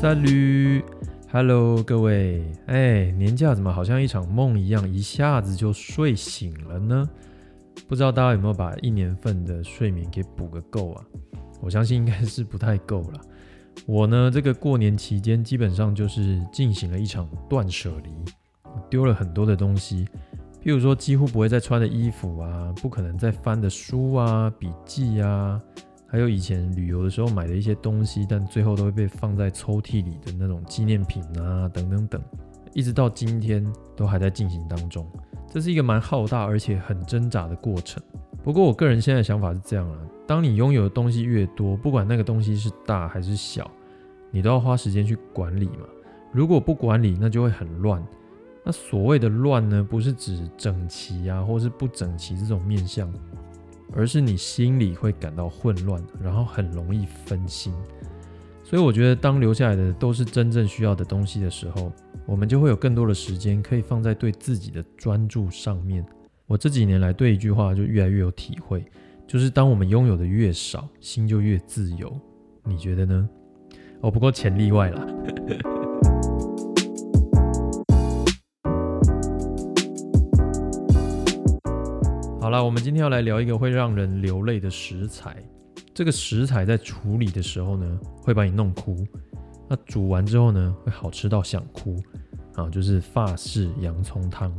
萨吕，Hello，各位，哎，年假怎么好像一场梦一样，一下子就睡醒了呢？不知道大家有没有把一年份的睡眠给补个够啊？我相信应该是不太够了。我呢，这个过年期间基本上就是进行了一场断舍离，丢了很多的东西，譬如说几乎不会再穿的衣服啊，不可能再翻的书啊、笔记啊。还有以前旅游的时候买的一些东西，但最后都会被放在抽屉里的那种纪念品啊，等等等，一直到今天都还在进行当中。这是一个蛮浩大而且很挣扎的过程。不过我个人现在想法是这样啊：当你拥有的东西越多，不管那个东西是大还是小，你都要花时间去管理嘛。如果不管理，那就会很乱。那所谓的乱呢，不是指整齐啊，或是不整齐这种面相。而是你心里会感到混乱，然后很容易分心。所以我觉得，当留下来的都是真正需要的东西的时候，我们就会有更多的时间可以放在对自己的专注上面。我这几年来对一句话就越来越有体会，就是当我们拥有的越少，心就越自由。你觉得呢？哦，不过钱例外了。好了，我们今天要来聊一个会让人流泪的食材。这个食材在处理的时候呢，会把你弄哭；那煮完之后呢，会好吃到想哭。啊，就是法式洋葱汤。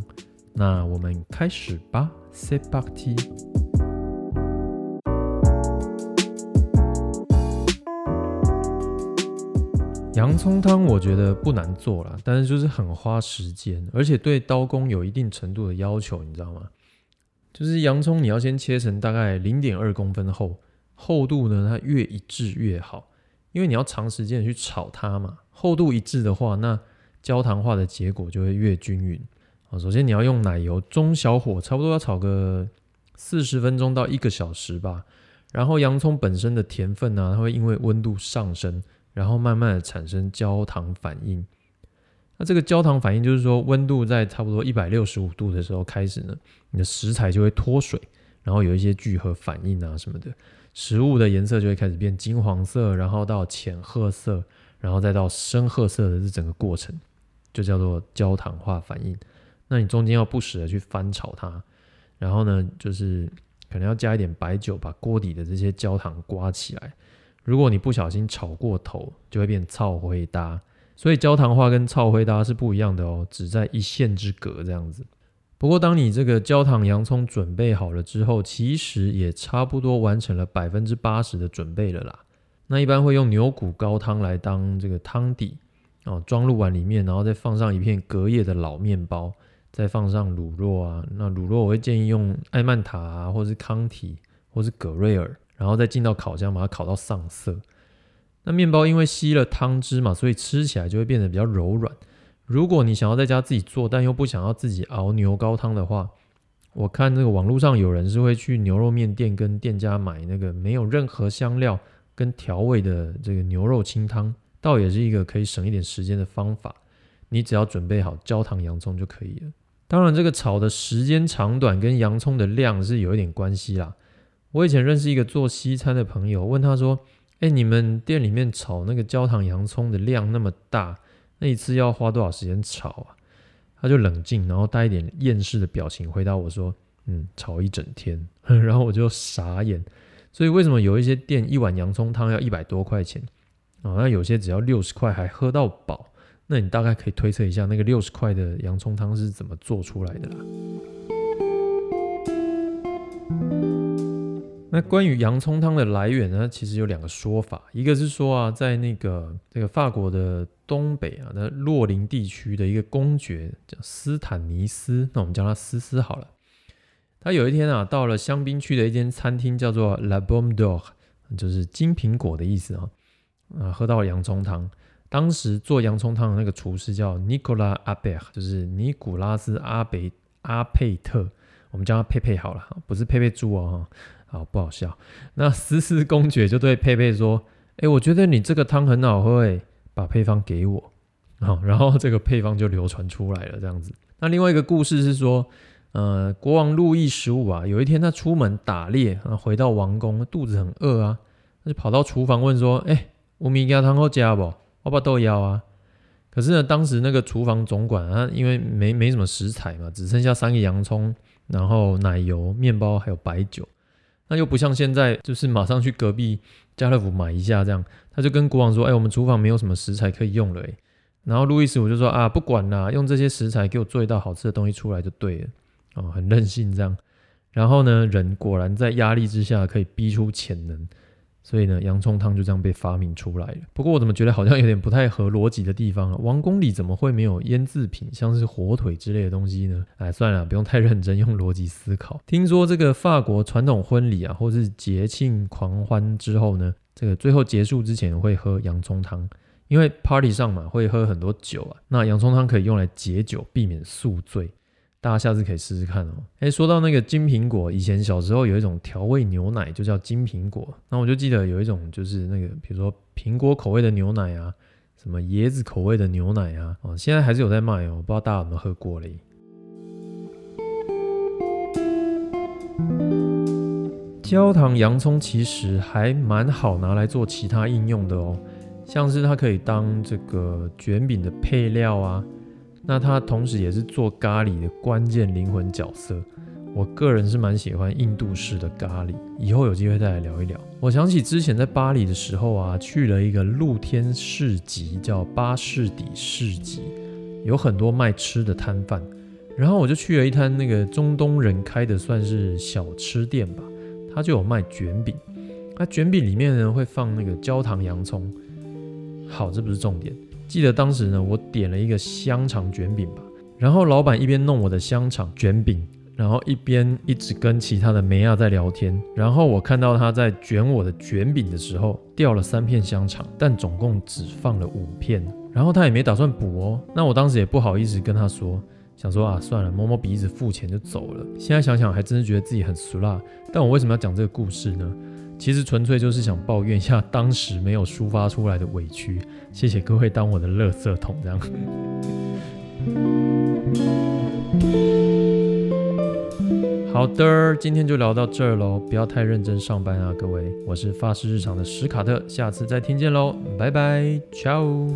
那我们开始吧。s e p a k t 洋葱汤我觉得不难做了，但是就是很花时间，而且对刀工有一定程度的要求，你知道吗？就是洋葱，你要先切成大概零点二公分厚，厚度呢，它越一致越好，因为你要长时间去炒它嘛。厚度一致的话，那焦糖化的结果就会越均匀。啊，首先你要用奶油，中小火，差不多要炒个四十分钟到一个小时吧。然后洋葱本身的甜分呢，它会因为温度上升，然后慢慢的产生焦糖反应。那这个焦糖反应就是说，温度在差不多一百六十五度的时候开始呢，你的食材就会脱水，然后有一些聚合反应啊什么的，食物的颜色就会开始变金黄色，然后到浅褐色，然后再到深褐色的这整个过程，就叫做焦糖化反应。那你中间要不时的去翻炒它，然后呢，就是可能要加一点白酒，把锅底的这些焦糖刮起来。如果你不小心炒过头，就会变糙灰搭。所以焦糖化跟超灰搭是不一样的哦，只在一线之隔这样子。不过当你这个焦糖洋葱准备好了之后，其实也差不多完成了百分之八十的准备了啦。那一般会用牛骨高汤来当这个汤底哦，装入碗里面，然后再放上一片隔夜的老面包，再放上卤肉啊。那卤肉我会建议用艾曼塔啊，或是康体，或是葛瑞尔，然后再进到烤箱把它烤到上色。那面包因为吸了汤汁嘛，所以吃起来就会变得比较柔软。如果你想要在家自己做，但又不想要自己熬牛高汤的话，我看这个网络上有人是会去牛肉面店跟店家买那个没有任何香料跟调味的这个牛肉清汤，倒也是一个可以省一点时间的方法。你只要准备好焦糖洋葱就可以了。当然，这个炒的时间长短跟洋葱的量是有一点关系啦。我以前认识一个做西餐的朋友，问他说。哎，你们店里面炒那个焦糖洋葱的量那么大，那一次要花多少时间炒啊？他就冷静，然后带一点厌世的表情回答我说：“嗯，炒一整天。”然后我就傻眼。所以为什么有一些店一碗洋葱汤要一百多块钱啊？那有些只要六十块还喝到饱？那你大概可以推测一下，那个六十块的洋葱汤是怎么做出来的啦？那关于洋葱汤的来源呢？其实有两个说法，一个是说啊，在那个这个法国的东北啊，那洛林地区的一个公爵叫斯坦尼斯，那我们叫他思思好了。他有一天啊，到了香槟区的一间餐厅，叫做 La b o m d o r 就是金苹果的意思啊。啊，喝到了洋葱汤。当时做洋葱汤的那个厨师叫 n i c o l a Abe，就是尼古拉斯阿贝阿佩特，我们叫他佩佩好了，不是佩佩猪哦。好不好笑？那思思公爵就对佩佩说：“哎，我觉得你这个汤很好喝，哎，把配方给我。”好，然后这个配方就流传出来了。这样子。那另外一个故事是说，呃，国王路易十五啊，有一天他出门打猎啊，回到王宫，肚子很饿啊，他就跑到厨房问说：“哎，乌米加汤好加不？我把豆腰啊。可是呢，当时那个厨房总管啊，因为没没什么食材嘛，只剩下三个洋葱，然后奶油、面包还有白酒，那又不像现在，就是马上去隔壁家乐福买一下这样。他就跟国王说：“哎，我们厨房没有什么食材可以用了。”哎，然后路易斯我就说：“啊，不管啦，用这些食材给我做一道好吃的东西出来就对了。”哦，很任性这样。然后呢，人果然在压力之下可以逼出潜能。所以呢，洋葱汤就这样被发明出来了。不过我怎么觉得好像有点不太合逻辑的地方啊？王宫里怎么会没有腌制品，像是火腿之类的东西呢？哎，算了，不用太认真，用逻辑思考。听说这个法国传统婚礼啊，或是节庆狂欢之后呢，这个最后结束之前会喝洋葱汤，因为 party 上嘛会喝很多酒啊，那洋葱汤可以用来解酒，避免宿醉。大家下次可以试试看哦。哎，说到那个金苹果，以前小时候有一种调味牛奶，就叫金苹果。那我就记得有一种就是那个，比如说苹果口味的牛奶啊，什么椰子口味的牛奶啊，哦，现在还是有在卖哦。不知道大家有没有喝过嘞？焦糖洋葱其实还蛮好拿来做其他应用的哦，像是它可以当这个卷饼的配料啊。那他同时也是做咖喱的关键灵魂角色。我个人是蛮喜欢印度式的咖喱，以后有机会再来聊一聊。我想起之前在巴黎的时候啊，去了一个露天市集，叫巴士底市集，有很多卖吃的摊贩。然后我就去了一摊那个中东人开的算是小吃店吧，他就有卖卷饼。那卷饼里面呢会放那个焦糖洋葱。好，这不是重点。记得当时呢，我点了一个香肠卷饼吧，然后老板一边弄我的香肠卷饼，然后一边一直跟其他的梅亚在聊天。然后我看到他在卷我的卷饼的时候，掉了三片香肠，但总共只放了五片。然后他也没打算补哦。那我当时也不好意思跟他说，想说啊，算了，摸摸鼻子付钱就走了。现在想想还真是觉得自己很俗辣。但我为什么要讲这个故事呢？其实纯粹就是想抱怨一下当时没有抒发出来的委屈。谢谢各位当我的垃圾桶这样。好的，今天就聊到这儿喽，不要太认真上班啊，各位。我是发式日常的史卡特，下次再听见喽，拜拜，ciao。